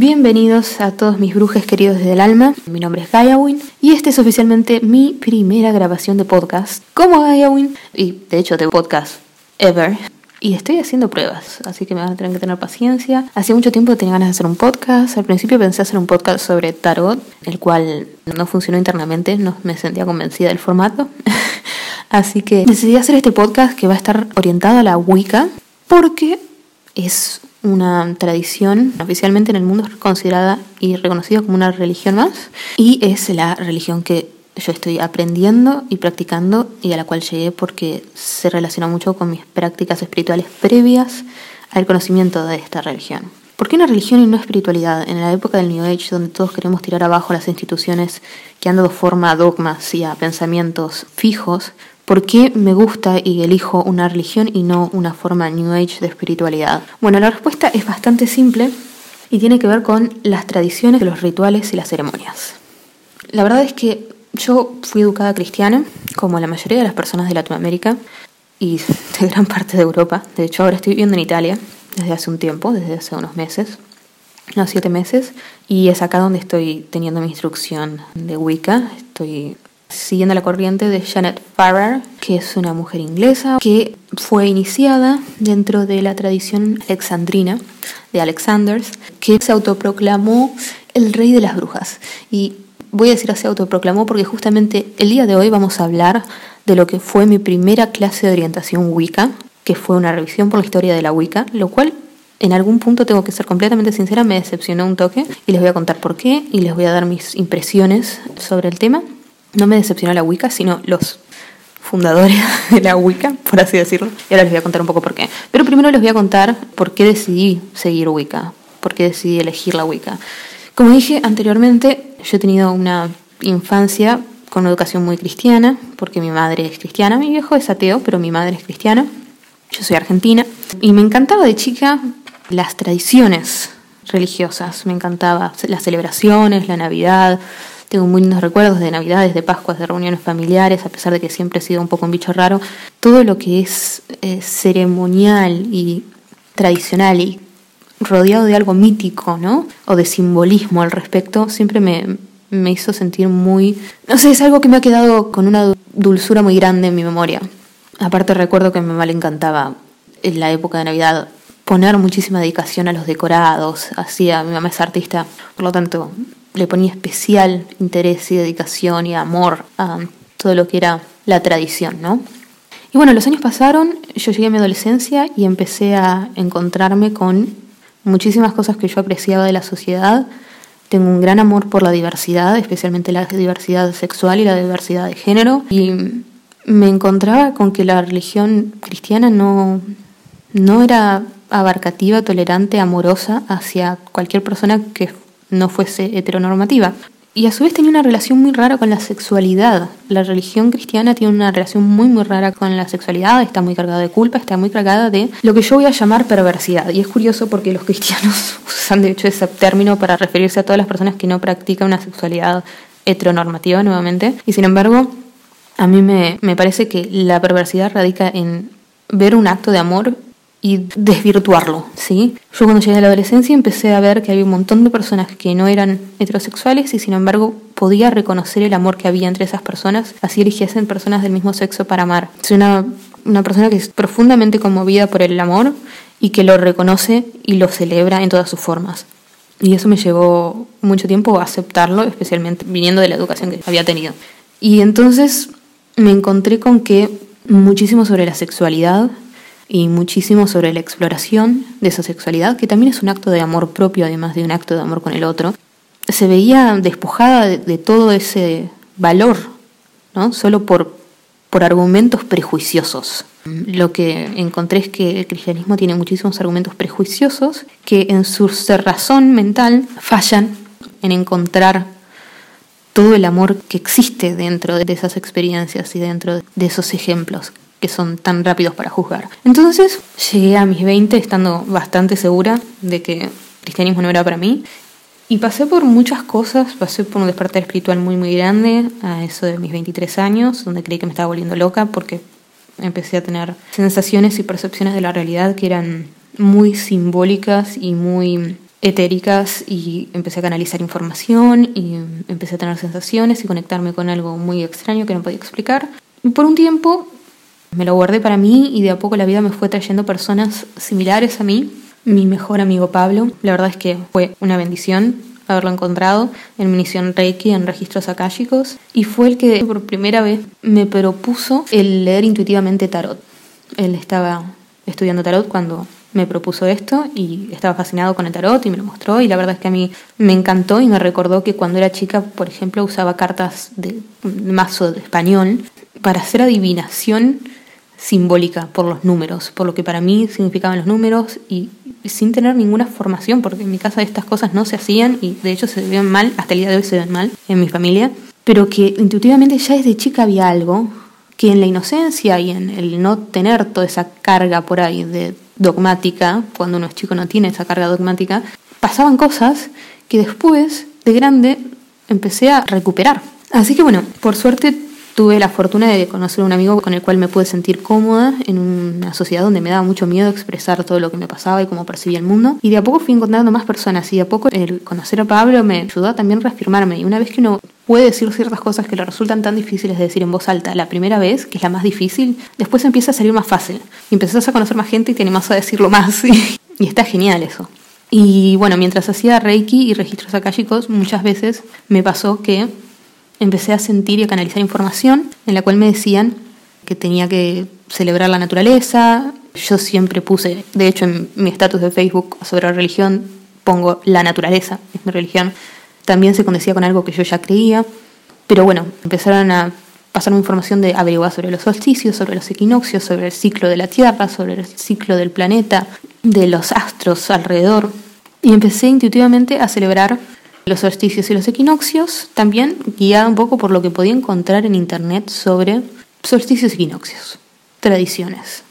Bienvenidos a todos mis brujes queridos desde el alma. Mi nombre es Gaiawin y esta es oficialmente mi primera grabación de podcast como Gaiawin y de hecho de podcast ever. Y estoy haciendo pruebas, así que me van a tener que tener paciencia. Hacía mucho tiempo tenía ganas de hacer un podcast. Al principio pensé hacer un podcast sobre tarot, el cual no funcionó internamente, no me sentía convencida del formato. así que decidí hacer este podcast que va a estar orientado a la Wicca porque es una tradición oficialmente en el mundo considerada y reconocida como una religión más y es la religión que yo estoy aprendiendo y practicando y a la cual llegué porque se relaciona mucho con mis prácticas espirituales previas al conocimiento de esta religión. ¿Por qué una religión y no espiritualidad? En la época del New Age, donde todos queremos tirar abajo las instituciones que han dado forma a dogmas y a pensamientos fijos, ¿Por qué me gusta y elijo una religión y no una forma New Age de espiritualidad? Bueno, la respuesta es bastante simple y tiene que ver con las tradiciones, los rituales y las ceremonias. La verdad es que yo fui educada cristiana, como la mayoría de las personas de Latinoamérica y de gran parte de Europa. De hecho, ahora estoy viviendo en Italia desde hace un tiempo, desde hace unos meses, unos siete meses, y es acá donde estoy teniendo mi instrucción de Wicca. Estoy siguiendo la corriente de Janet Farrar, que es una mujer inglesa que fue iniciada dentro de la tradición alexandrina de Alexanders, que se autoproclamó el rey de las brujas. Y voy a decir así autoproclamó porque justamente el día de hoy vamos a hablar de lo que fue mi primera clase de orientación Wicca, que fue una revisión por la historia de la Wicca, lo cual en algún punto tengo que ser completamente sincera, me decepcionó un toque y les voy a contar por qué y les voy a dar mis impresiones sobre el tema no me decepcionó la Wicca, sino los fundadores de la Wicca, por así decirlo. Y ahora les voy a contar un poco por qué. Pero primero les voy a contar por qué decidí seguir Wicca, por qué decidí elegir la Wicca. Como dije anteriormente, yo he tenido una infancia con una educación muy cristiana, porque mi madre es cristiana, mi viejo es ateo, pero mi madre es cristiana. Yo soy argentina y me encantaba de chica las tradiciones religiosas, me encantaba las celebraciones, la Navidad, tengo muy lindos recuerdos de Navidades, de Pascuas, de reuniones familiares, a pesar de que siempre he sido un poco un bicho raro. Todo lo que es eh, ceremonial y tradicional y rodeado de algo mítico, ¿no? O de simbolismo al respecto, siempre me, me hizo sentir muy... No sé, es algo que me ha quedado con una dulzura muy grande en mi memoria. Aparte recuerdo que a mi mamá le encantaba en la época de Navidad poner muchísima dedicación a los decorados, hacía, mi mamá es artista, por lo tanto le ponía especial interés y dedicación y amor a todo lo que era la tradición, ¿no? Y bueno, los años pasaron, yo llegué a mi adolescencia y empecé a encontrarme con muchísimas cosas que yo apreciaba de la sociedad. Tengo un gran amor por la diversidad, especialmente la diversidad sexual y la diversidad de género. Y me encontraba con que la religión cristiana no, no era abarcativa, tolerante, amorosa hacia cualquier persona que no fuese heteronormativa. Y a su vez tenía una relación muy rara con la sexualidad. La religión cristiana tiene una relación muy muy rara con la sexualidad, está muy cargada de culpa, está muy cargada de lo que yo voy a llamar perversidad. Y es curioso porque los cristianos usan de hecho ese término para referirse a todas las personas que no practican una sexualidad heteronormativa nuevamente. Y sin embargo, a mí me, me parece que la perversidad radica en ver un acto de amor y desvirtuarlo, ¿sí? Yo cuando llegué a la adolescencia empecé a ver que había un montón de personas que no eran heterosexuales y sin embargo podía reconocer el amor que había entre esas personas, así eligiesen personas del mismo sexo para amar. Soy una, una persona que es profundamente conmovida por el amor y que lo reconoce y lo celebra en todas sus formas. Y eso me llevó mucho tiempo a aceptarlo, especialmente viniendo de la educación que había tenido. Y entonces me encontré con que muchísimo sobre la sexualidad y muchísimo sobre la exploración de esa sexualidad, que también es un acto de amor propio, además de un acto de amor con el otro, se veía despojada de, todo ese valor, ¿no? solo por, por argumentos prejuiciosos. Lo que encontré es que el cristianismo tiene muchísimos argumentos prejuiciosos que en su cerrazón mental fallan en encontrar todo el amor que existe dentro de esas experiencias y dentro de esos ejemplos que son tan rápidos para juzgar. Entonces llegué a mis 20 estando bastante segura de que cristianismo no era para mí. Y pasé por muchas cosas, pasé por un despertar espiritual muy muy grande a eso de mis 23 años, donde creí que me estaba volviendo loca porque empecé a tener sensaciones y percepciones de la realidad que eran muy simbólicas y muy etéricas y empecé a canalizar información y empecé a tener sensaciones y conectarme con algo muy extraño que no podía explicar. Y por un tiempo me lo guardé para mí y de a poco la vida me fue trayendo personas similares a mí. Mi mejor amigo Pablo, la verdad es que fue una bendición haberlo encontrado en misión Reiki en registros akáshicos y fue el que por primera vez me propuso el leer intuitivamente tarot. Él estaba estudiando tarot cuando me propuso esto y estaba fascinado con el tarot y me lo mostró y la verdad es que a mí me encantó y me recordó que cuando era chica, por ejemplo, usaba cartas de mazo de español para hacer adivinación simbólica por los números, por lo que para mí significaban los números y sin tener ninguna formación, porque en mi casa estas cosas no se hacían y de hecho se ven mal, hasta el día de hoy se ven mal en mi familia, pero que intuitivamente ya desde chica había algo que en la inocencia y en el no tener toda esa carga por ahí de dogmática, cuando uno es chico no tiene esa carga dogmática, pasaban cosas que después, de grande, empecé a recuperar. Así que bueno, por suerte tuve la fortuna de conocer a un amigo con el cual me pude sentir cómoda en una sociedad donde me daba mucho miedo expresar todo lo que me pasaba y cómo percibía el mundo. Y de a poco fui encontrando más personas y de a poco el conocer a Pablo me ayudó a también reafirmarme. Y una vez que uno puede decir ciertas cosas que le resultan tan difíciles de decir en voz alta la primera vez, que es la más difícil, después empieza a salir más fácil. Y empezás a conocer más gente y te animás a decirlo más. y está genial eso. Y bueno, mientras hacía Reiki y registros akáshicos, muchas veces me pasó que empecé a sentir y a canalizar información en la cual me decían que tenía que celebrar la naturaleza. Yo siempre puse, de hecho en mi estatus de Facebook sobre la religión pongo la naturaleza, es mi religión. También se condecía con algo que yo ya creía. Pero bueno, empezaron a pasarme información de averiguar sobre los solsticios, sobre los equinoccios, sobre el ciclo de la Tierra, sobre el ciclo del planeta, de los astros alrededor. Y empecé intuitivamente a celebrar los solsticios y los equinoccios, también guiada un poco por lo que podía encontrar en internet sobre solsticios y equinoccios, tradiciones,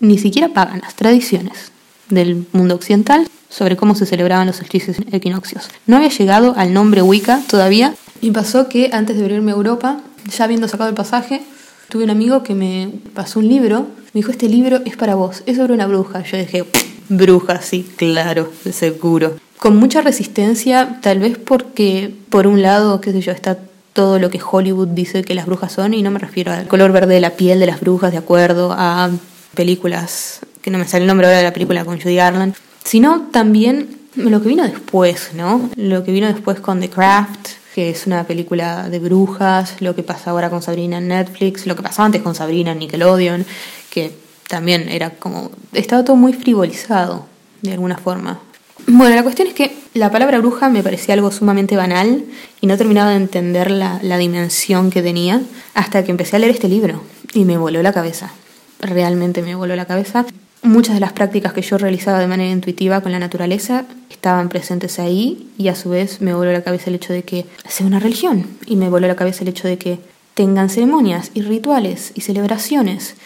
ni siquiera paganas, tradiciones del mundo occidental sobre cómo se celebraban los solsticios y equinoccios. No había llegado al nombre Wicca todavía y pasó que antes de venirme a Europa, ya habiendo sacado el pasaje, tuve un amigo que me pasó un libro, me dijo, este libro es para vos, es sobre una bruja. Yo dije, bruja, sí, claro, seguro con mucha resistencia, tal vez porque por un lado, qué sé yo, está todo lo que Hollywood dice que las brujas son, y no me refiero al color verde de la piel de las brujas, de acuerdo a películas, que no me sale el nombre ahora de la película con Judy Garland, sino también lo que vino después, ¿no? Lo que vino después con The Craft, que es una película de brujas, lo que pasa ahora con Sabrina en Netflix, lo que pasaba antes con Sabrina en Nickelodeon, que también era como, estaba todo muy frivolizado, de alguna forma. Bueno, la cuestión es que la palabra bruja me parecía algo sumamente banal y no terminaba de entender la, la, dimensión que tenía hasta que empecé a leer este libro y me voló la cabeza. Realmente me voló la cabeza. Muchas de las prácticas que yo realizaba de manera intuitiva con la naturaleza estaban presentes ahí y a su vez me voló la cabeza el hecho de que sea una religión y me voló la cabeza el hecho de que tengan ceremonias y rituales y celebraciones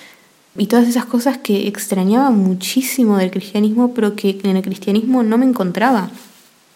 y todas esas cosas que extrañaba muchísimo del cristianismo, pero que en el cristianismo no me encontraba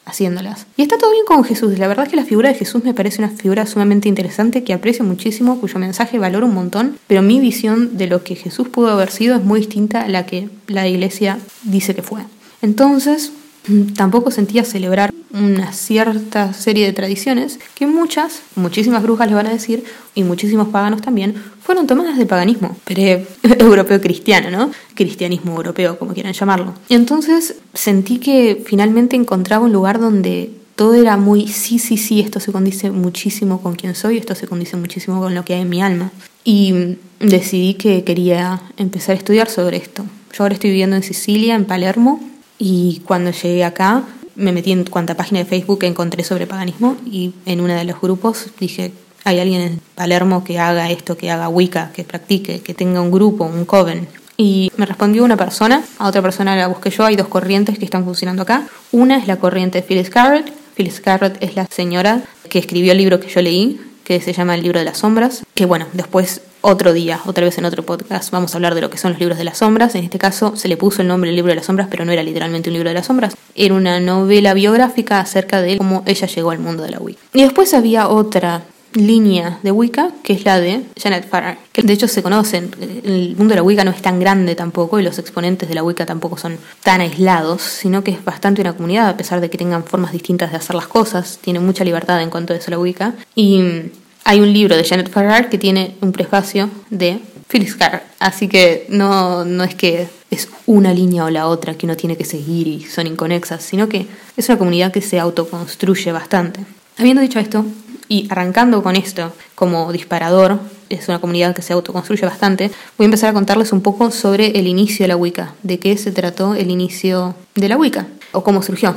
haciéndolas. Y está todo bien con Jesús. La verdad es que la figura de Jesús me parece una figura sumamente interesante que aprecio muchísimo, cuyo mensaje valoro un montón, pero mi visión de lo que Jesús pudo haber sido es muy distinta a la que la iglesia dice que fue. Entonces, tampoco sentía celebrar una cierta serie de tradiciones que muchas, muchísimas brujas le van a decir, y muchísimos paganos también, fueron tomadas del paganismo, pero europeo cristiano, ¿no? Cristianismo europeo, como quieran llamarlo. Y entonces sentí que finalmente encontraba un lugar donde todo era muy, sí, sí, sí, esto se condice muchísimo con quien soy, esto se condice muchísimo con lo que hay en mi alma. Y decidí que quería empezar a estudiar sobre esto. Yo ahora estoy viviendo en Sicilia, en Palermo, y cuando llegué acá me metí en cuanta página de Facebook que encontré sobre paganismo y en uno de los grupos dije, hay alguien en Palermo que haga esto, que haga Wicca, que practique, que tenga un grupo, un coven. Y me respondió una persona, a otra persona la busqué yo, hay dos corrientes que están funcionando acá. Una es la corriente de Phyllis Garrett. Phyllis Garrett es la señora que escribió el libro que yo leí, que se llama El libro de las sombras, que bueno, después otro día, otra vez en otro podcast, vamos a hablar de lo que son los libros de las sombras. En este caso se le puso el nombre el libro de las sombras, pero no era literalmente un libro de las sombras. Era una novela biográfica acerca de cómo ella llegó al mundo de la Wii. Y después había otra línea de Wicca, que es la de Janet Farrar, que de hecho se conocen. El mundo de la Wicca no es tan grande tampoco y los exponentes de la Wicca tampoco son tan aislados, sino que es bastante una comunidad, a pesar de que tengan formas distintas de hacer las cosas. Tiene mucha libertad en cuanto a eso la Wicca. Y hay un libro de Janet Farrar que tiene un prefacio de Phyllis Carr. Así que no, no es que es una línea o la otra que uno tiene que seguir y son inconexas, sino que es una comunidad que se autoconstruye bastante. Habiendo dicho esto, y arrancando con esto como disparador, es una comunidad que se autoconstruye bastante, voy a empezar a contarles un poco sobre el inicio de la Wicca, de qué se trató el inicio de la Wicca, o cómo surgió.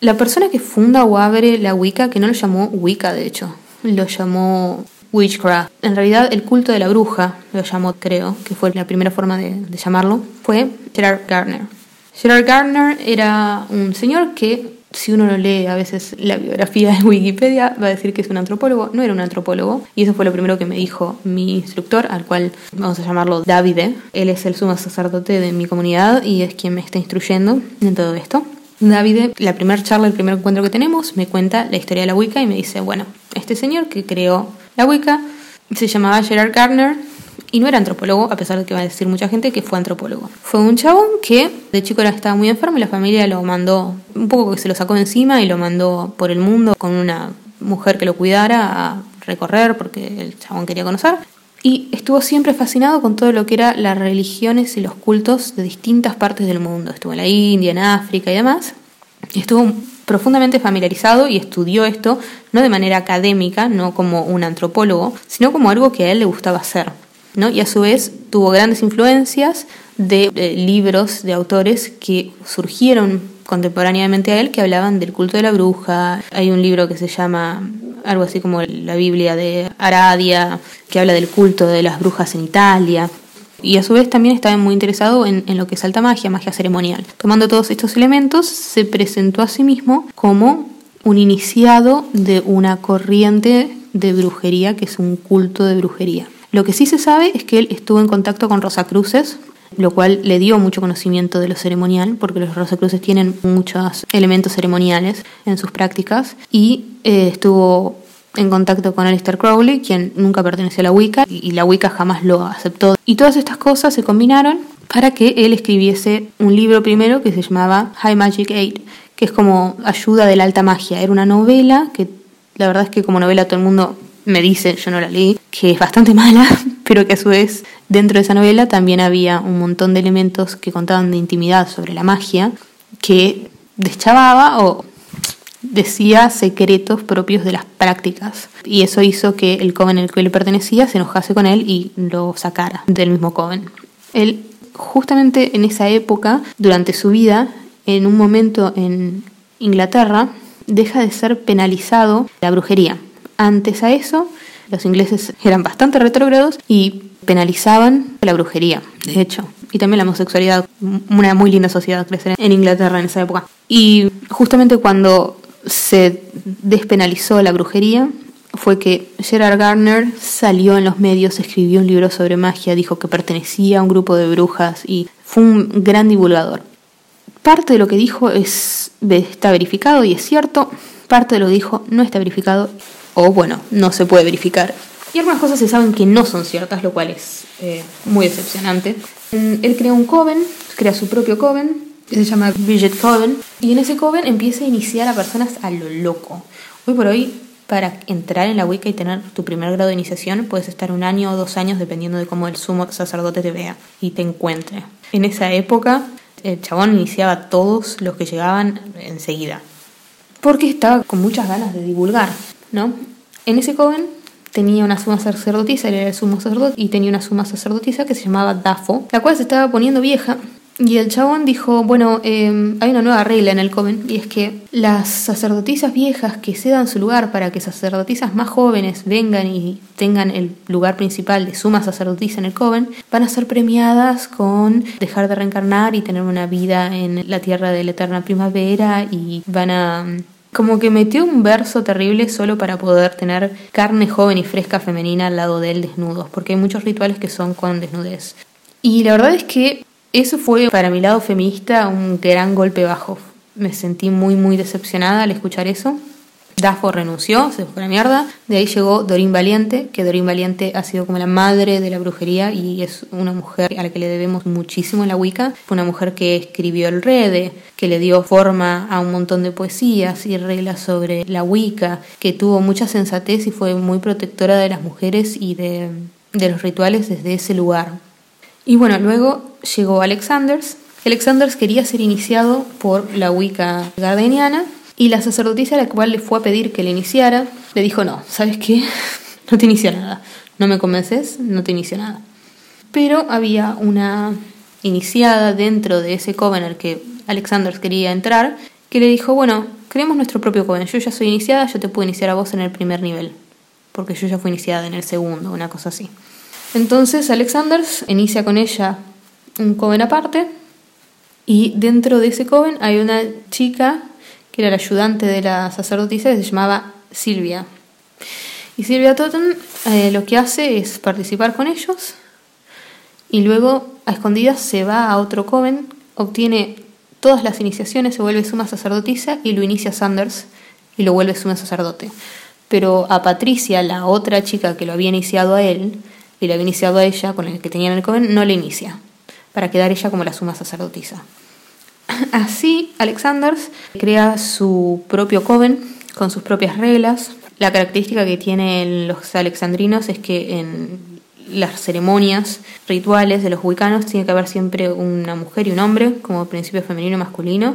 La persona que funda o abre la Wicca, que no lo llamó Wicca de hecho, lo llamó Witchcraft. En realidad el culto de la bruja, lo llamó creo, que fue la primera forma de, de llamarlo, fue Gerard Gardner. Gerard Gardner era un señor que si uno lo lee a veces la biografía de Wikipedia, va a decir que es un antropólogo. No era un antropólogo. Y eso fue lo primero que me dijo mi instructor, al cual vamos a llamarlo Davide. Él es el sumo sacerdote de mi comunidad y es quien me está instruyendo en todo esto. Davide, la primera charla, el primer encuentro que tenemos, me cuenta la historia de la Wicca y me dice, bueno, este señor que creó la Wicca se llamaba Gerard Gardner y no era antropólogo, a pesar de que va a decir mucha gente que fue antropólogo. Fue un chabón que de chico estaba muy enfermo y la familia lo mandó, un poco que se lo sacó de encima y lo mandó por el mundo con una mujer que lo cuidara a recorrer porque el chabón quería conocer. Y estuvo siempre fascinado con todo lo que eran las religiones y los cultos de distintas partes del mundo. Estuvo en la India, en África y demás. Estuvo profundamente familiarizado y estudió esto no de manera académica, no como un antropólogo, sino como algo que a él le gustaba hacer. ¿no? Y a su vez tuvo grandes influencias de, libros de autores que surgieron contemporáneamente a él que hablaban del culto de la bruja. Hay un libro que se llama algo así como la Biblia de Aradia, que habla del culto de las brujas en Italia. Y a su vez también estaba muy interesado en, en, lo que es alta magia, magia ceremonial. Tomando todos estos elementos, se presentó a sí mismo como un iniciado de una corriente de brujería, que es un culto de brujería. Lo que sí se sabe es que él estuvo en contacto con Rosacruces, lo cual le dio mucho conocimiento de lo ceremonial, porque los Rosacruces tienen muchos elementos ceremoniales en sus prácticas, y eh, estuvo en contacto con Alistair Crowley, quien nunca perteneció a la Wicca, y la Wicca jamás lo aceptó. Y todas estas cosas se combinaron para que él escribiese un libro primero que se llamaba High Magic Aid, que es como ayuda de la alta magia. Era una novela que la verdad es que como novela todo el mundo me dice, yo no la leí, que es bastante mala, pero que a su vez dentro de esa novela también había un montón de elementos que contaban de intimidad sobre la magia, que deschavaba o decía secretos propios de las prácticas. Y eso hizo que el coven al que él pertenecía se enojase con él y lo sacara del mismo coven. Él, justamente en esa época, durante su vida, en un momento en Inglaterra, deja de ser penalizado la brujería. Antes a eso, los ingleses eran bastante retrógrados y penalizaban la brujería, de hecho, y también la homosexualidad, una muy linda sociedad crecer en Inglaterra en esa época. Y justamente cuando se despenalizó la brujería, fue que Gerard Gardner salió en los medios, escribió un libro sobre magia, dijo que pertenecía a un grupo de brujas y fue un gran divulgador. Parte de lo que dijo es, está verificado y es cierto, parte de lo que dijo no está verificado o bueno, no se puede verificar. Y algunas cosas se saben que no son ciertas, lo cual es eh, muy decepcionante. Él crea un coven, crea su propio coven, que se llama Bridget Coven, y en ese coven empieza a iniciar a personas a lo loco. Hoy por hoy, para entrar en la Wicca y tener tu primer grado de iniciación, puedes estar un año o dos años dependiendo de cómo el sumo sacerdote te vea y te encuentre. En esa época, el chabón iniciaba a todos los que llegaban enseguida, porque estaba con muchas ganas de divulgar. ¿No? En ese coven tenía una suma sacerdotisa, era el sumo sacerdote, y tenía una suma sacerdotisa que se llamaba Dafo, la cual se estaba poniendo vieja. Y el chabón dijo, bueno, em, hay una nueva regla en el coven, y es que las sacerdotisas viejas que cedan su lugar para que sacerdotisas más jóvenes vengan y tengan el lugar principal de suma sacerdotisa en el coven, van a ser premiadas con dejar de reencarnar y tener una vida en la tierra de la eterna primavera, y van a como que metió un verso terrible solo para poder tener carne joven y fresca femenina al lado de él desnudos, porque hay muchos rituales que son con desnudez. Y la verdad es que eso fue para mi lado feminista un gran golpe bajo. Me sentí muy muy decepcionada al escuchar eso. Dafo renunció, se fue a la mierda. De ahí llegó Dorín Valiente, que Dorín Valiente ha sido como la madre de la brujería y es una mujer a la que le debemos muchísimo la Wicca. Fue una mujer que escribió el Rede, que le dio forma a un montón de poesías y reglas sobre la Wicca, que tuvo mucha sensatez y fue muy protectora de las mujeres y de, de los rituales desde ese lugar. Y bueno, luego llegó Alexanders. Alexanders quería ser iniciado por la Wicca gardeniana y la sacerdotisa a la cual le fue a pedir que le iniciara, le dijo, no, ¿sabes qué? No te inicio nada. No me convences, no te inicio nada. Pero había una iniciada dentro de ese coven al que Alexander quería entrar, que le dijo, bueno, creemos nuestro propio coven. Yo ya soy iniciada, yo te puedo iniciar a vos en el primer nivel, porque yo ya fui iniciada en el segundo, una cosa así. Entonces Alexander inicia con ella un coven aparte, y dentro de ese coven hay una chica que era la ayudante de la sacerdotisa, que se llamaba Silvia. Y Silvia Totten eh, lo que hace es participar con ellos y luego a escondidas se va a otro coven, obtiene todas las iniciaciones, se vuelve suma sacerdotisa y lo inicia Sanders y lo vuelve suma sacerdote. Pero a Patricia, la otra chica que lo había iniciado a él y lo había iniciado a ella, con el que tenía en el coven, no le inicia, para quedar ella como la suma sacerdotisa. Así, Alexander crea su propio coven con sus propias reglas. La característica que tienen los alexandrinos es que en las ceremonias rituales de los wicanos tiene que haber siempre una mujer y un hombre como principio femenino y masculino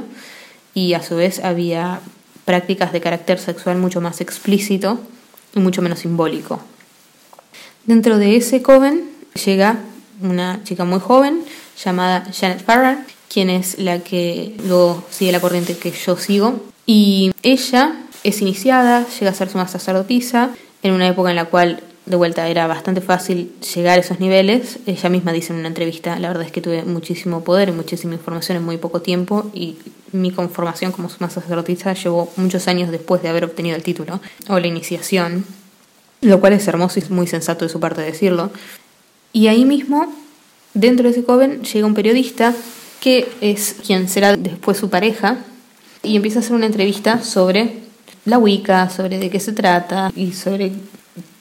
y a su vez había prácticas de carácter sexual mucho más explícito y mucho menos simbólico. Dentro de ese coven llega una chica muy joven llamada Janet Farrar quien es la que luego sigue la corriente que yo sigo. Y ella es iniciada, llega a ser suma sacerdotisa, en una época en la cual de vuelta era bastante fácil llegar a esos niveles. Ella misma dice en una entrevista, la verdad es que tuve muchísimo poder muchísima información en muy poco tiempo y mi conformación como suma sacerdotisa llevó muchos años después de haber obtenido el título o la iniciación, lo cual es hermoso y muy sensato de su parte decirlo. Y ahí mismo, dentro de ese coven, llega un periodista que es quien será después su pareja, y empieza a hacer una entrevista sobre la Wicca, sobre de qué se trata y sobre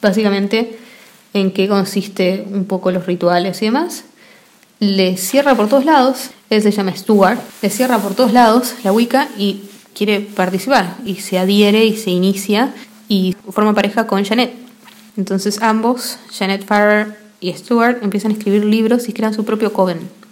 básicamente en qué consiste un poco los rituales y demás. Le cierra por todos lados, él se llama Stuart, le cierra por todos lados la Wicca y quiere participar y se adhiere y se inicia y forma pareja con Janet. Entonces ambos, Janet Farrer y Stuart, empiezan a escribir libros y crean su propio coven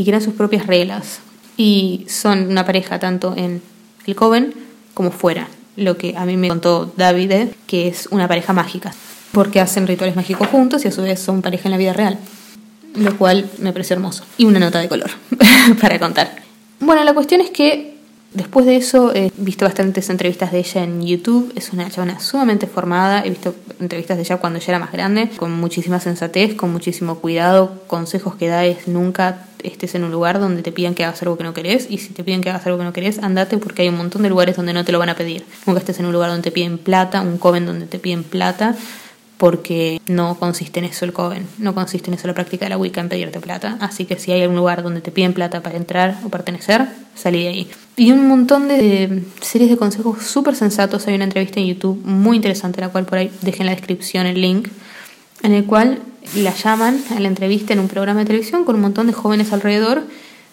y crean sus propias reglas. Y son una pareja tanto en el Coven como fuera. Lo que a mí me contó David, que es una pareja mágica. Porque hacen rituales mágicos juntos y a su vez son pareja en la vida real. Lo cual me pareció hermoso. Y una nota de color para contar. Bueno, la cuestión es que Después de eso he visto bastantes entrevistas de ella en YouTube, es una chavana sumamente formada, he visto entrevistas de ella cuando ella era más grande, con muchísima sensatez, con muchísimo cuidado, consejos que da es nunca estés en un lugar donde te pidan que hagas algo que no querés. Y si te piden que hagas algo que no querés, andate porque hay un montón de lugares donde no te lo van a pedir. Nunca estés en un lugar donde te piden plata, un coven donde te piden plata, porque no consiste en eso el Coven, no consiste en eso la práctica de la Wicca en pedirte plata. Así que si hay algún lugar donde te piden plata para entrar o pertenecer, salí de ahí. Y un montón de series de consejos súper sensatos. Hay una entrevista en YouTube muy interesante, la cual por ahí dejé en la descripción el link, en el cual la llaman a la entrevista en un programa de televisión con un montón de jóvenes alrededor,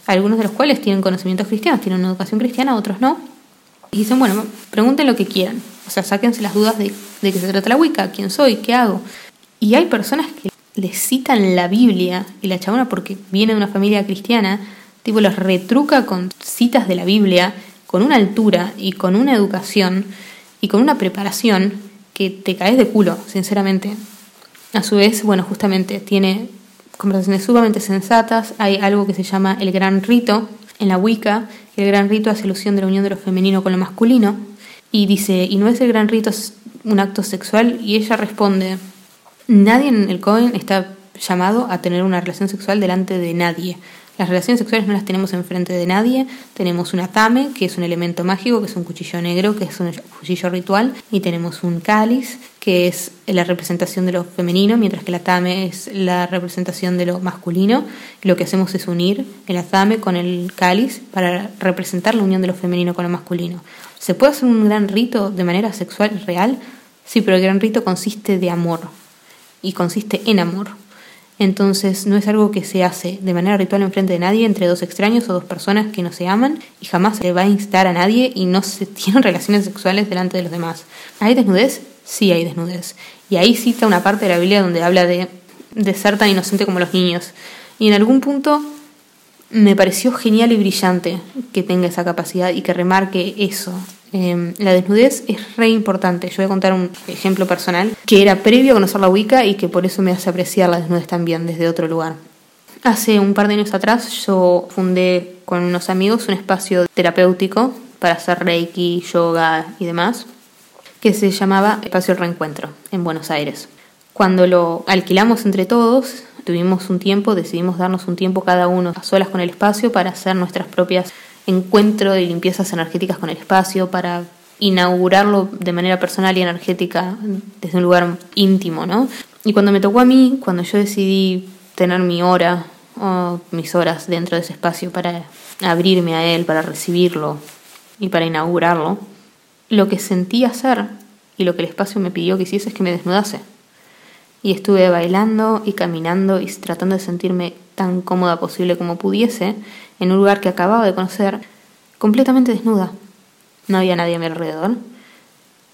algunos de los cuales tienen conocimientos cristianos, tienen una educación cristiana, otros no. Y dicen, bueno, pregunten lo que quieran. O sea, sáquense las dudas de, de qué se trata la Wicca, quién soy, qué hago. Y hay personas que les citan la Biblia y la chabona porque viene de una familia cristiana, tipo los retruca con citas de la Biblia, con una altura y con una educación y con una preparación que te caes de culo, sinceramente. A su vez, bueno, justamente tiene conversaciones sumamente sensatas, hay algo que se llama el gran rito en la Wicca, el gran rito hace alusión de la unión de lo femenino con lo masculino, y dice, ¿y no es el gran rito un acto sexual? Y ella responde, nadie en el Cohen está llamado a tener una relación sexual delante de nadie. Las relaciones sexuales no las tenemos enfrente de nadie. Tenemos un atame, que es un elemento mágico, que es un cuchillo negro, que es un cuchillo ritual. Y tenemos un cáliz, que es la representación de lo femenino, mientras que el atame es la representación de lo masculino. lo que hacemos es unir el atame con el cáliz para representar la unión de lo femenino con lo masculino. ¿Se puede hacer un gran rito de manera sexual real? Sí, pero el gran rito consiste de amor y consiste en amor. Entonces no es algo que se hace de manera ritual en frente de nadie entre dos extraños o dos personas que no se aman y jamás se va a instar a nadie y no se tienen relaciones sexuales delante de los demás. ¿Hay desnudez? Sí hay desnudez. Y ahí cita una parte de la Biblia donde habla de, de ser tan inocente como los niños. Y en algún punto me pareció genial y brillante que tenga esa capacidad y que remarque eso. Em, la desnudez es re importante. Yo voy a contar un ejemplo personal que era previo a conocer la Wicca y que por eso me hace apreciar la desnudez también desde otro lugar. Hace un par de años atrás yo fundé con unos amigos un espacio terapéutico para hacer reiki, yoga y demás, que se llamaba Espacio Reencuentro en Buenos Aires. Cuando lo alquilamos entre todos, tuvimos un tiempo, decidimos darnos un tiempo cada uno a solas con el espacio para hacer nuestras propias encuentros de limpiezas energéticas con el espacio, para inaugurarlo de manera personal y energética desde un lugar íntimo, ¿no? Y cuando me tocó a mí, cuando yo decidí tener mi hora o mis horas dentro de ese espacio para abrirme a él, para recibirlo y para inaugurarlo, lo que sentí hacer y lo que el espacio me pidió que hiciese es que me desnudase y estuve bailando y caminando y tratando de sentirme tan cómoda posible como pudiese en un lugar que acababa de conocer completamente desnuda. No había nadie a mi alrededor,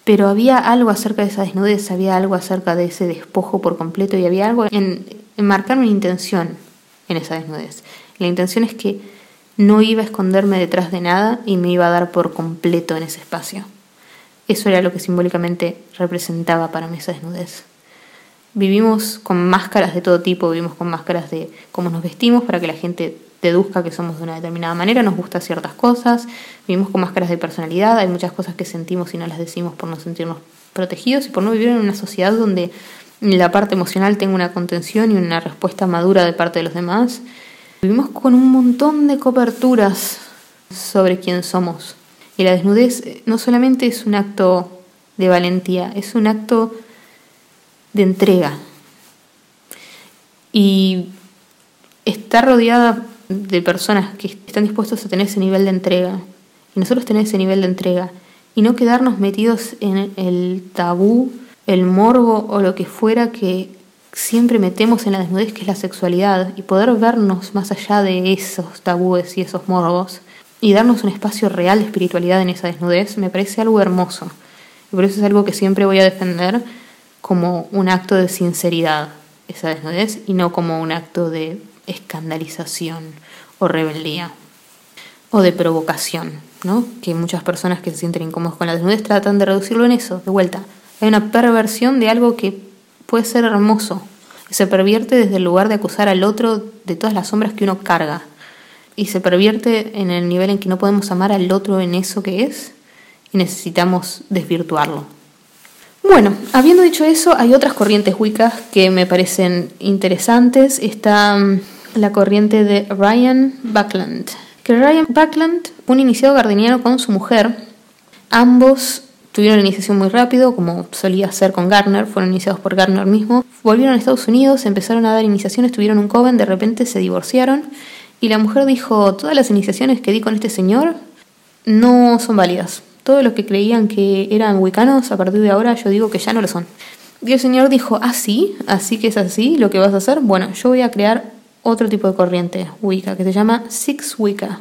pero había algo acerca de esa desnudez, había algo acerca de ese despojo por completo y había algo en, en marcar una intención en esa desnudez. La intención es que no iba a esconderme detrás de nada y me iba a dar por completo en ese espacio. Eso era lo que simbólicamente representaba para mí esa desnudez. Vivimos con máscaras de todo tipo, vivimos con máscaras de cómo nos vestimos para que la gente deduzca que somos de una determinada manera, nos gustan ciertas cosas, vivimos con máscaras de personalidad, hay muchas cosas que sentimos y no las decimos por no sentirnos protegidos y por no vivir en una sociedad donde la parte emocional tenga una contención y una respuesta madura de parte de los demás. Vivimos con un montón de coberturas sobre quién somos. Y la desnudez no solamente es un acto de valentía, es un acto de entrega. Y estar rodeada de personas que están dispuestos a tener ese nivel de entrega, y nosotros tener ese nivel de entrega, y no quedarnos metidos en el tabú, el morbo o lo que fuera que siempre metemos en la desnudez, que es la sexualidad, y poder vernos más allá de esos tabúes y esos morbos, y darnos un espacio real de espiritualidad en esa desnudez, me parece algo hermoso. Y por eso es algo que siempre voy a defender como un acto de sinceridad esa desnudez y no como un acto de escandalización o rebeldía o de provocación, ¿no? Que muchas personas que se sienten incómodas con la desnudez tratan de reducirlo en eso, de vuelta. Hay una perversión de algo que puede ser hermoso. Se pervierte desde el lugar de acusar al otro de todas las sombras que uno carga. Y se pervierte en el nivel en que no podemos amar al otro en eso que es y necesitamos desvirtuarlo. Bueno, habiendo dicho eso, hay otras corrientes wiccas que me parecen interesantes. Está mm, la corriente de Ryan Buckland. Que Ryan Buckland, un iniciado gardeniano con su mujer, ambos tuvieron una iniciación muy rápido, como solía ser con Gardner, fueron iniciados por Gardner mismo. Volvieron a Estados Unidos, empezaron a dar iniciaciones, tuvieron un joven, de repente se divorciaron y la mujer dijo, todas las iniciaciones que di con este señor no son válidas todos los que creían que eran wicanos, a partir de ahora yo digo que ya no lo son. Y el Señor dijo, ah, sí, así que es así lo que vas a hacer. Bueno, yo voy a crear otro tipo de corriente Wicca que se llama Six Wicca.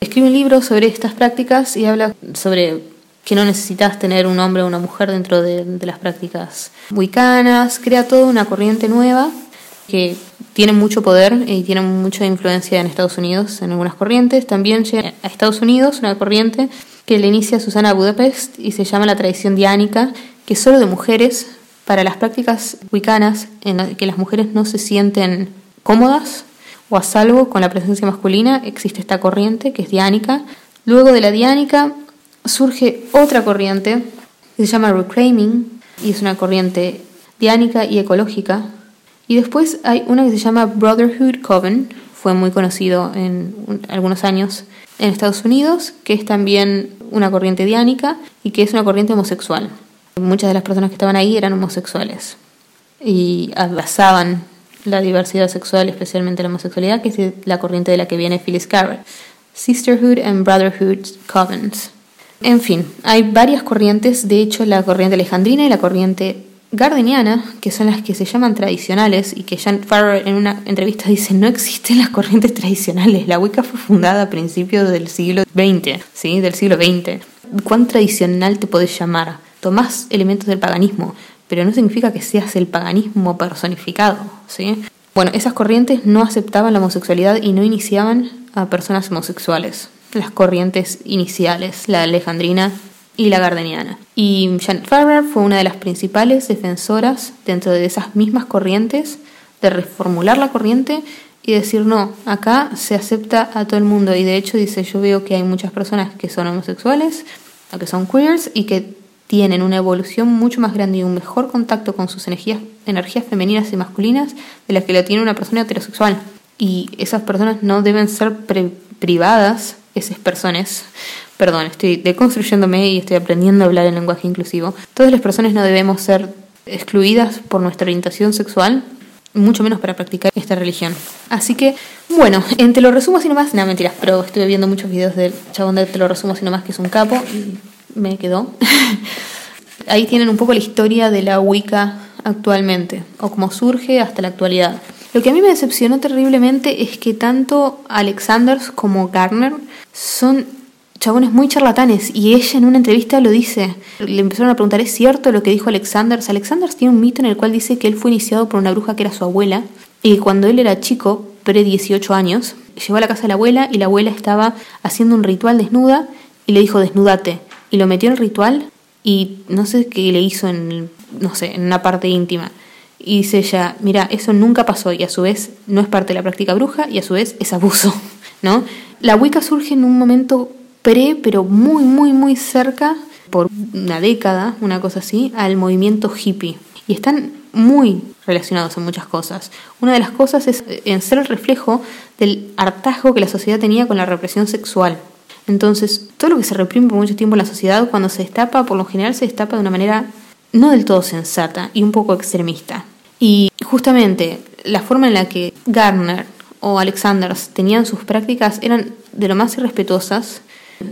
Escribe un libro sobre estas prácticas y habla sobre que no necesitas tener un hombre o una mujer dentro de, de las prácticas wiccanas. Crea toda una corriente nueva que tiene mucho poder y tiene mucha influencia en Estados Unidos en algunas corrientes. También llega a Estados Unidos una corriente que le inicia Susana Budapest y se llama la tradición diánica, que solo de mujeres, para las prácticas wicanas en las que las mujeres no se sienten cómodas o a salvo con la presencia masculina, existe esta corriente que es diánica. Luego de la diánica surge otra corriente que se llama reclaiming y es una corriente diánica y ecológica. Y después hay una que se llama Brotherhood Coven, fue muy conocido en algunos años en Estados Unidos, que es también una corriente diánica y que es una corriente homosexual. Muchas de las personas que estaban ahí eran homosexuales y abrazaban la diversidad sexual, especialmente la homosexualidad, que es la corriente de la que viene Phyllis Carver. Sisterhood and Brotherhood Covens. En fin, hay varias corrientes, de hecho la corriente alejandrina y la corriente gardeniana, que son las que se llaman tradicionales y que Jan Farrer en una entrevista dice no existen las corrientes tradicionales, la Wicca fue fundada a principios del siglo XX, ¿sí? del siglo XX. ¿Cuán tradicional te podés llamar? Tomás elementos del paganismo, pero no significa que seas el paganismo personificado, ¿sí? Bueno, esas corrientes no aceptaban la homosexualidad y no iniciaban a personas homosexuales. Las corrientes iniciales, la alejandrina y la gardeniana. Y Janet Farber fue una de las principales defensoras dentro de esas mismas corrientes de reformular la corriente y decir no, acá se acepta a todo el mundo y de hecho dice yo veo que hay muchas personas que son homosexuales, o que son queers y que tienen una evolución mucho más grande y un mejor contacto con sus energías, energías femeninas y masculinas de las que la tiene una persona heterosexual. Y esas personas no deben ser privadas, esas personas, perdón, estoy deconstruyéndome y estoy aprendiendo a hablar en lenguaje inclusivo, todas las personas no debemos ser excluidas por nuestra orientación sexual, mucho menos para practicar esta religión. Así que, bueno, en Te lo resumo así nomás, no mentiras, pero estuve viendo muchos videos del chabón de Te lo resumo así nomás, que es un capo, y me quedó. Ahí tienen un poco la historia de la Wicca actualmente, o cómo surge hasta la actualidad. Lo que a mí me decepcionó terriblemente es que tanto Alexanders como Garner son chabones muy charlatanes y ella en una entrevista lo dice. Le empezaron a preguntar, ¿es cierto lo que dijo Alexanders? Alexanders tiene un mito en el cual dice que él fue iniciado por una bruja que era su abuela y cuando él era chico, pre 18 años, llegó a la casa de la abuela y la abuela estaba haciendo un ritual desnuda y le dijo, desnúdate y lo metió en el ritual y no sé qué le hizo en, no sé, en una parte íntima. Y dice ella, mira, eso nunca pasó y a su vez no es parte de la práctica bruja y a su vez es abuso, ¿no? La Wicca surge en un momento pre, pero muy, muy, muy cerca, por una década, una cosa así, al movimiento hippie. Y están muy relacionados en muchas cosas. Una de las cosas es en ser el reflejo del hartazgo que la sociedad tenía con la represión sexual. Entonces, todo lo que se reprime por mucho tiempo en la sociedad, cuando se destapa, por lo general se destapa de una manera no del todo sensata y un poco extremista. Y justamente la forma en la que Garner o Alexanders tenían sus prácticas eran de lo más irrespetuosas,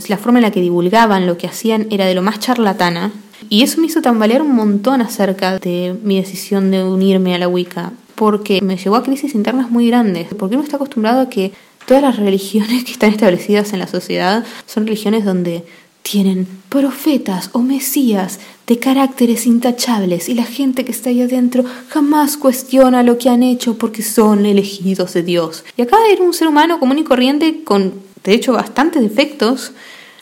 la forma en la que divulgaban lo que hacían era de lo más charlatana, y eso me hizo tambalear un montón acerca de mi decisión de unirme a la Wicca, porque me llevó a crisis internas muy grandes, porque uno está acostumbrado a que Todas las religiones que están establecidas en la sociedad son religiones donde tienen profetas o mesías de caracteres intachables y la gente que está ahí adentro jamás cuestiona lo que han hecho porque son elegidos de Dios. Y acá era un ser humano común y corriente con, de hecho, bastantes defectos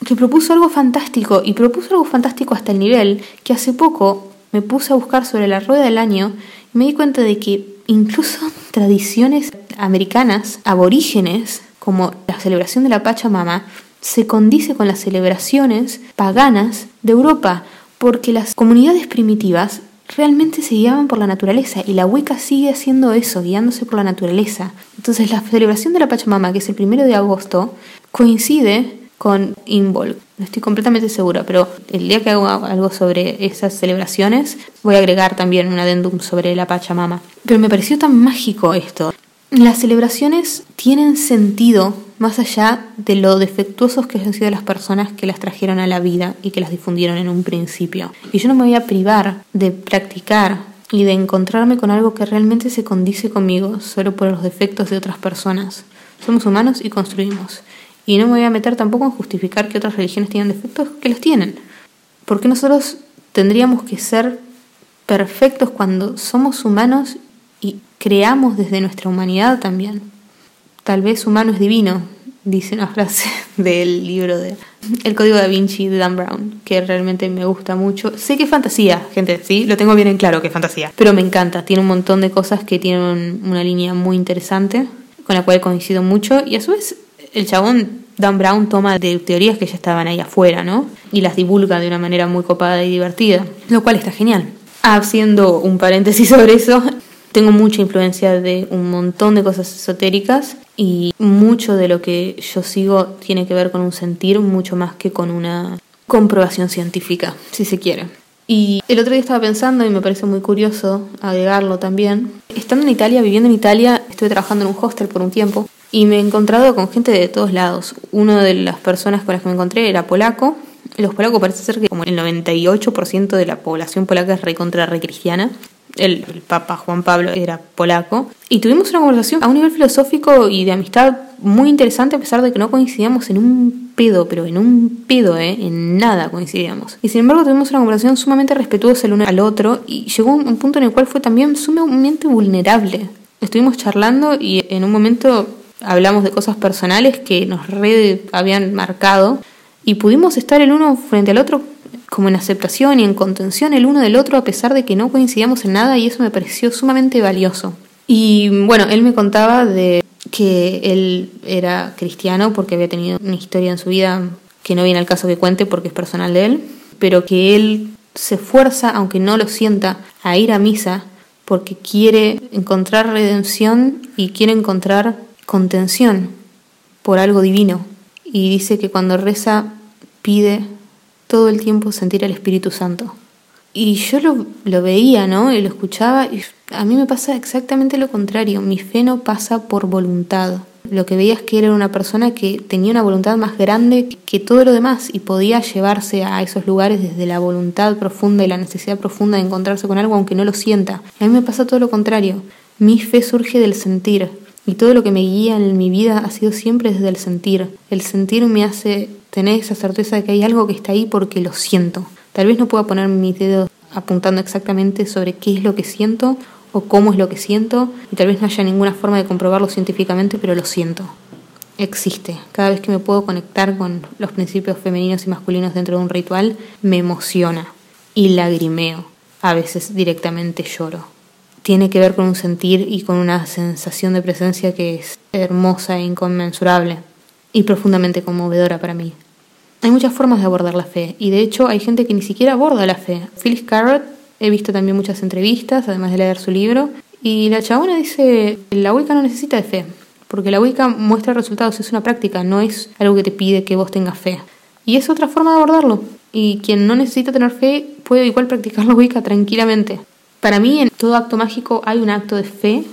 que propuso algo fantástico y propuso algo fantástico hasta el nivel que hace poco me puse a buscar sobre la rueda del año y me di cuenta de que incluso tradiciones americanas, aborígenes, como la celebración de la Pachamama, se condice con las celebraciones paganas de Europa, porque las comunidades primitivas realmente se guiaban por la naturaleza y la Wicca sigue haciendo eso, guiándose por la naturaleza. Entonces la celebración de la Pachamama, que es el primero de agosto, coincide con Involk. No estoy completamente segura, pero el día que hago algo sobre esas celebraciones, voy a agregar también un adendum sobre la Pachamama. Pero me pareció tan mágico esto. Las celebraciones tienen sentido más allá de lo defectuosos que han sido las personas que las trajeron a la vida y que las difundieron en un principio. Y yo no me voy a privar de practicar y de encontrarme con algo que realmente se condice conmigo solo por los defectos de otras personas. Somos humanos y construimos. Y no me voy a meter tampoco en justificar que otras religiones tienen defectos que los tienen. Porque nosotros tendríamos que ser perfectos cuando somos humanos creamos desde nuestra humanidad también. Tal vez humano es divino, dice una frase del libro de El Código da Vinci de Dan Brown, que realmente me gusta mucho. Sé que es fantasía, gente, sí, lo tengo bien en claro que es fantasía, pero me encanta, tiene un montón de cosas que tienen una línea muy interesante, con la cual coincido mucho, y a su vez el chabón Dan Brown toma de teorías que ya estaban ahí afuera, ¿no? Y las divulga de una manera muy copada y divertida, lo cual está genial. Haciendo un paréntesis sobre eso, tengo mucha influencia de un montón de cosas esotéricas Y mucho de lo que yo sigo tiene que ver con un sentir mucho más que con una comprobación científica, si se quiere. Y el otro día estaba pensando, y me parece muy curioso agregarlo también, estando en Italia, viviendo en Italia, estuve trabajando en un hostel por un tiempo y me he encontrado con gente de todos lados. Una de las personas con las que me encontré era polaco. Los polacos parece ser que como el 98% de la población polaca es recontra re cristiana el, Papa Juan Pablo era polaco, y tuvimos una conversación a un nivel filosófico y de amistad muy interesante a pesar de que no coincidíamos en un pedo, pero en un pedo, ¿eh? en nada coincidíamos. Y sin embargo tuvimos una conversación sumamente respetuosa el uno al otro y llegó un punto en el cual fue también sumamente vulnerable. Estuvimos charlando y en un momento hablamos de cosas personales que nos habían marcado y pudimos estar el uno frente al otro como en aceptación y en contención el uno del otro a pesar de que no coincidíamos en nada y eso me pareció sumamente valioso. Y bueno, él me contaba de que él era cristiano porque había tenido una historia en su vida que no viene al caso que cuente porque es personal de él, pero que él se esfuerza, aunque no lo sienta, a ir a misa porque quiere encontrar redención y quiere encontrar contención por algo divino. Y dice que cuando reza pide todo el tiempo sentir el Espíritu Santo. Y yo lo, lo, veía, ¿no? Y lo escuchaba y a mí me pasa exactamente lo contrario. Mi fe no pasa por voluntad. Lo que veía es que era una persona que tenía una voluntad más grande que todo lo demás y podía llevarse a esos lugares desde la voluntad profunda y la necesidad profunda de encontrarse con algo aunque no lo sienta. A mí me pasa todo lo contrario. Mi fe surge del sentir y todo lo que me guía en mi vida ha sido siempre desde el sentir. El sentir me hace tener esa certeza de que hay algo que está ahí porque lo siento. Tal vez no pueda poner mis dedos apuntando exactamente sobre qué es lo que siento o cómo es lo que siento, y tal vez no haya ninguna forma de comprobarlo científicamente, pero lo siento. Existe. Cada vez que me puedo conectar con los principios femeninos y masculinos dentro de un ritual, me emociona y lagrimeo. A veces directamente lloro. Tiene que ver con un sentir y con una sensación de presencia que es hermosa e inconmensurable y profundamente conmovedora para mí. Hay muchas formas de abordar la fe y de hecho hay gente que ni siquiera aborda la fe. Phyllis Carrot, he visto también muchas entrevistas, además de leer su libro, y la chabona dice, la Wicca no necesita de fe, porque la Wicca muestra resultados, es una práctica, no es algo que te pide que vos tengas fe. Y es otra forma de abordarlo. Y quien no necesita tener fe puede igual practicar la Wicca tranquilamente. Para mí en todo acto mágico hay un acto de fe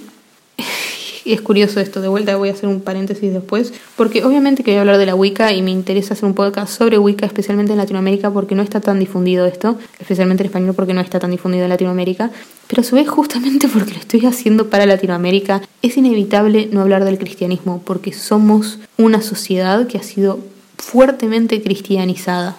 y es curioso esto, de vuelta voy a hacer un paréntesis después, porque obviamente que voy a hablar de la Wicca y me interesa hacer un podcast sobre Wicca, especialmente en Latinoamérica, porque no está tan difundido esto, especialmente en español porque no está tan difundido en Latinoamérica, pero a su vez justamente porque lo estoy haciendo para Latinoamérica, es inevitable no hablar del cristianismo, porque somos una sociedad que ha sido fuertemente cristianizada.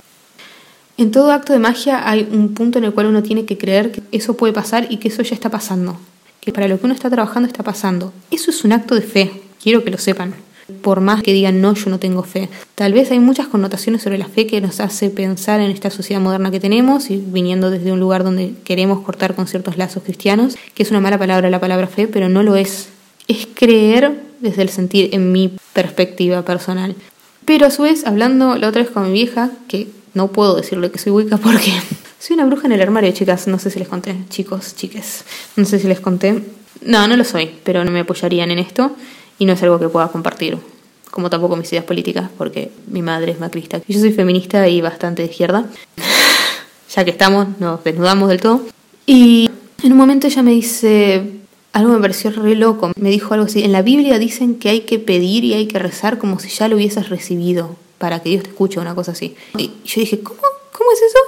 En todo acto de magia hay un punto en el cual uno tiene que creer que eso puede pasar y que eso ya está pasando que para lo que uno está trabajando está pasando. Eso es un acto de fe, quiero que lo sepan. Por más que digan no, yo no tengo fe. Tal vez hay muchas connotaciones sobre la fe que nos hace pensar en esta sociedad moderna que tenemos y viniendo desde un lugar donde queremos cortar con ciertos lazos cristianos, que es una mala palabra la palabra fe, pero no lo es. Es creer desde el sentir en mi perspectiva personal. Pero a su vez, hablando la otra vez con mi vieja, que no puedo decirle que soy Wicca porque soy una bruja en el armario, chicas. No sé si les conté, chicos, chiques. No sé si les conté. No, no lo soy, pero no me apoyarían en esto y no es algo que pueda compartir. Como tampoco mis ideas políticas, porque mi madre es macrista. Yo soy feminista y bastante de izquierda. ya que estamos, nos desnudamos del todo. Y en un momento ella me dice, algo me pareció re loco. Me dijo algo así, en la Biblia dicen que hay que pedir y hay que rezar como si ya lo hubieses recibido para que Dios te escuche, una cosa así. Y yo dije, ¿cómo? ¿Cómo es eso?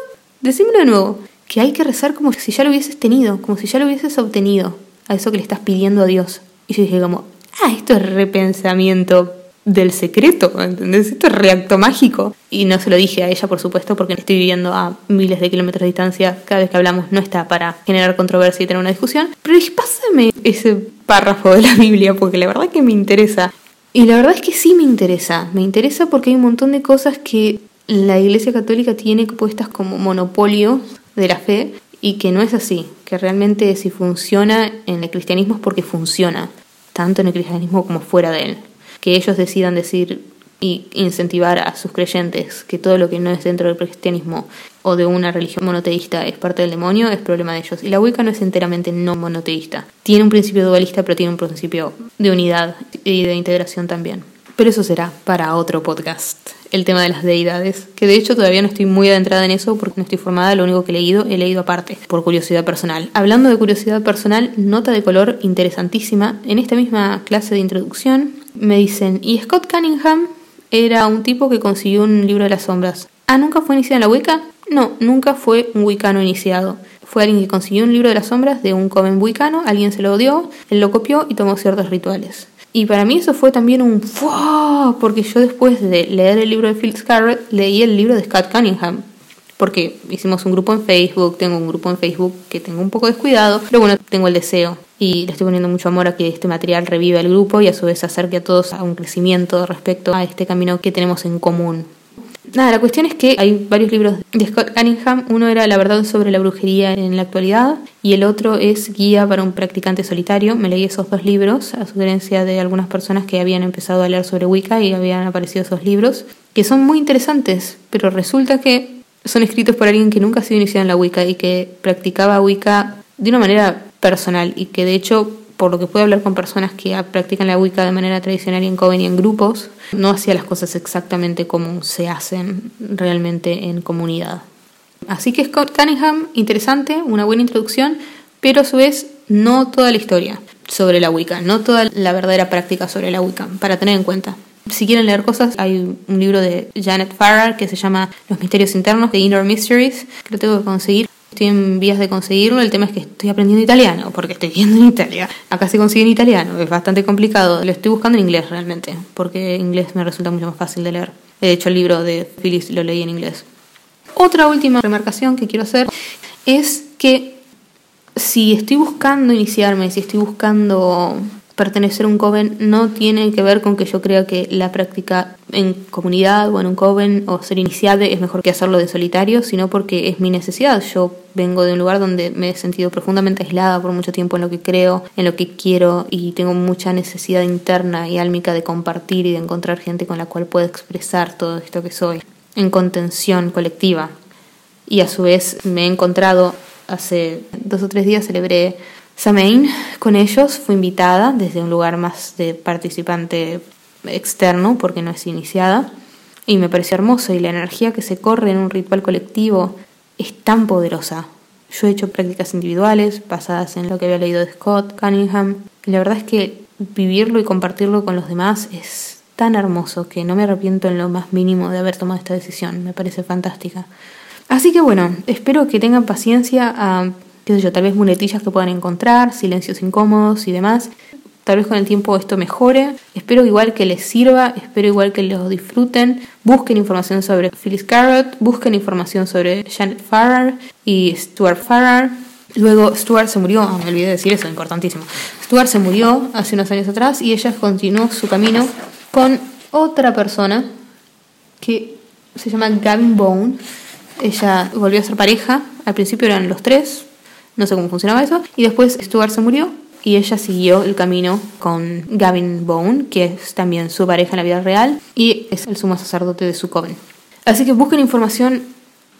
Decímelo de nuevo. Que hay que rezar como si ya lo hubieses tenido, como si ya lo hubieses obtenido, a eso que le estás pidiendo a Dios. Y yo dije como, ah, esto es repensamiento del secreto, ¿entendés? Esto es reacto mágico. Y no se lo dije a ella, por supuesto, porque estoy viviendo a miles de kilómetros de distancia. Cada vez que hablamos no está para generar controversia y tener una discusión. Pero dije, pásame ese párrafo de la Biblia, porque la verdad que me interesa. Y la verdad es que sí me interesa. Me interesa porque hay un montón de cosas que la Iglesia Católica tiene puestas como monopolio de la fe y que no es así. Que realmente si funciona en el cristianismo es porque funciona, tanto en el cristianismo como fuera de él. Que ellos decidan decir y incentivar a sus creyentes que todo lo que no es dentro del cristianismo o de una religión monoteísta es parte del demonio, es problema de ellos. Y la Wicca no es enteramente no monoteísta. Tiene un principio dualista, pero tiene un principio de unidad y de integración también. Pero eso será para otro podcast, el tema de las deidades, que de hecho todavía no estoy muy adentrada en eso porque no estoy formada, lo único que he leído, he leído aparte, por curiosidad personal. Hablando de curiosidad personal, nota de color interesantísima, en esta misma clase de introducción me dicen, ¿y Scott Cunningham? Era un tipo que consiguió un libro de las sombras. Ah, ¿nunca fue iniciado en la Wicca? No, nunca fue un wicano iniciado. Fue alguien que consiguió un libro de las sombras de un coven wicano, alguien se lo dio, él lo copió y tomó ciertos rituales. Y para mí eso fue también un ¡Fua! porque yo después de leer el libro de Phil Scarrett leí el libro de Scott Cunningham. Porque hicimos un grupo en Facebook, tengo un grupo en Facebook que tengo un poco descuidado, pero bueno, tengo el deseo y le estoy poniendo mucho amor a que este material reviva el grupo y a su vez acerque a todos a un crecimiento respecto a este camino que tenemos en común. Nada, la cuestión es que hay varios libros de Scott Cunningham. Uno era La verdad sobre la brujería en la actualidad y el otro es Guía para un practicante solitario. Me leí esos dos libros a sugerencia de algunas personas que habían empezado a leer sobre Wicca y habían aparecido esos libros, que son muy interesantes, pero resulta que son escritos por alguien que nunca ha sido iniciado en la Wicca y que practicaba Wicca de una manera personal y que de hecho por lo que pude hablar con personas que practican la Wicca de manera tradicional y en coven y en grupos, no hacía las cosas exactamente como se hacen realmente en comunidad. Así que Scott Cunningham, interesante, una buena introducción, pero a su vez no toda la historia sobre la Wicca, no toda la verdadera práctica sobre la Wicca, para tener en cuenta. Si quieren leer cosas, hay un libro de Janet Farrar que se llama Los misterios internos, de Inner Mysteries, que lo tengo que conseguir. Estoy en vías de conseguirlo. El tema es que estoy aprendiendo italiano, porque estoy viendo en Italia. Acá se consigue en italiano, es bastante complicado. Lo estoy buscando en inglés realmente, porque inglés me resulta mucho más fácil de leer. De hecho, el libro de Phyllis lo leí en inglés. Otra última remarcación que quiero hacer es que si estoy buscando iniciarme, si estoy buscando pertenecer a un coven no tiene que ver con que yo crea que la práctica en comunidad o en un coven o ser iniciada es mejor que hacerlo de solitario, sino porque es mi necesidad. Yo vengo de un lugar donde me he sentido profundamente aislada por mucho tiempo en lo que creo, en lo que quiero y tengo mucha necesidad interna y álmica de compartir y de encontrar gente con la cual pueda expresar todo esto que soy en contención colectiva. Y a su vez me he encontrado hace dos o tres días celebré Samain con ellos fue invitada desde un lugar más de participante externo porque no es iniciada y me pareció hermoso y la energía que se corre en un ritual colectivo es tan poderosa. Yo he hecho prácticas individuales basadas en lo que había leído de Scott Cunningham y la verdad es que vivirlo y compartirlo con los demás es tan hermoso que no me arrepiento en lo más mínimo de haber tomado esta decisión, me parece fantástica. Así que bueno, espero que tengan paciencia a yo, tal vez muletillas que puedan encontrar, silencios incómodos y demás. Tal vez con el tiempo esto mejore. Espero igual que les sirva, espero igual que los disfruten. Busquen información sobre Phyllis Carrot, busquen información sobre Janet Farrar y Stuart Farrar. Luego Stuart se murió, ah, me olvidé de decir eso, importantísimo. Stuart se murió hace unos años atrás y ella continuó su camino con otra persona que se llama Gavin Bone. Ella volvió a ser pareja, al principio eran los tres, no sé cómo funcionaba eso. Y después Stuart se murió y ella siguió el camino con Gavin Bone, que es también su pareja en la vida real y es el sumo sacerdote de su coven. Así que busquen información.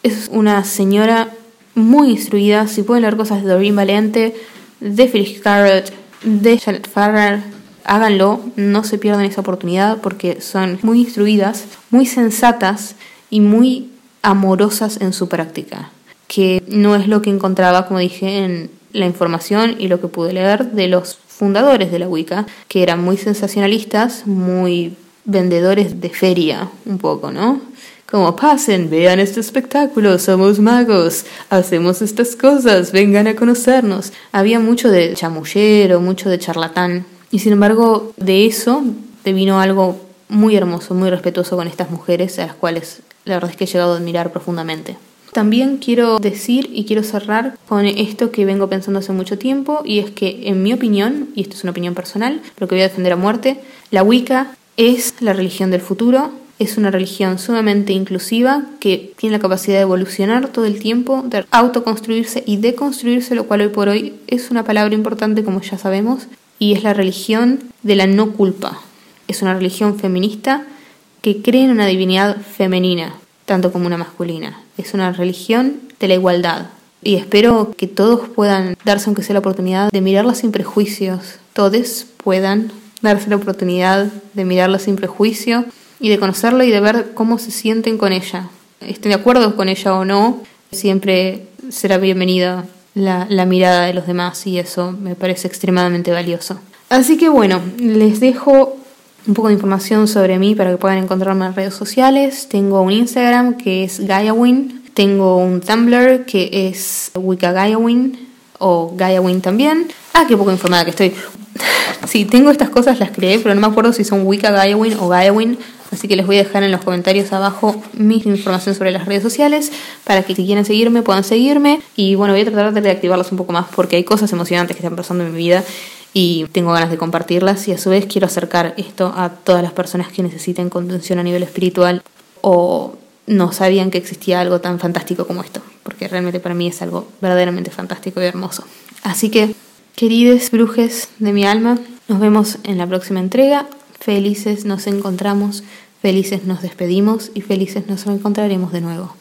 Es una señora muy instruida. Si pueden leer cosas de Doreen Valente, de Phyllis Carrot, de Janet Farrar, háganlo. No se pierdan esa oportunidad porque son muy instruidas, muy sensatas y muy amorosas en su práctica que no es lo que encontraba, como dije, en la información y lo que pude leer de los fundadores de la Wicca, que eran muy sensacionalistas, muy vendedores de feria, un poco, ¿no? Como pasen, vean este espectáculo, somos magos, hacemos estas cosas, vengan a conocernos. Había mucho de chamullero, mucho de charlatán, y sin embargo de eso te vino algo muy hermoso, muy respetuoso con estas mujeres, a las cuales la verdad es que he llegado a admirar profundamente. También quiero decir y quiero cerrar con esto que vengo pensando hace mucho tiempo y es que en mi opinión, y esto es una opinión personal, pero que voy a defender a muerte, la Wicca es la religión del futuro, es una religión sumamente inclusiva que tiene la capacidad de evolucionar todo el tiempo, de autoconstruirse y deconstruirse, lo cual hoy por hoy es una palabra importante como ya sabemos, y es la religión de la no culpa. Es una religión feminista que cree en una divinidad femenina, tanto como una masculina. Es una religión de la igualdad. Y espero que todos puedan darse, aunque sea la oportunidad, de mirarla sin prejuicios. Todos puedan darse la oportunidad de mirarla sin prejuicio y de conocerla y de ver cómo se sienten con ella. Estén de acuerdo con ella o no, siempre será bienvenida la, la mirada de los demás y eso me parece extremadamente valioso. Así que bueno, les dejo un poco de información sobre mí para que puedan encontrarme en redes sociales. Tengo un Instagram que es GaiaWin. Tengo un Tumblr que es WikaGaiaWin o GaiaWin también. Ah, qué poco informada que estoy. sí, tengo estas cosas, las creé, pero no me acuerdo si son WikaGaiaWin o GaiaWin. Así que les voy a dejar en los comentarios abajo mi información sobre las redes sociales para que si quieren seguirme puedan seguirme. Y bueno, voy a tratar de reactivarlas un poco más porque hay cosas emocionantes que están pasando en mi vida y tengo ganas de compartirlas y a su vez quiero acercar esto a todas las personas que necesiten contención a nivel espiritual o no sabían que existía algo tan fantástico como esto, porque realmente para mí es algo verdaderamente fantástico y hermoso. Así que, queridos brujes de mi alma, nos vemos en la próxima entrega. Felices nos encontramos, felices nos despedimos y felices nos encontraremos de nuevo.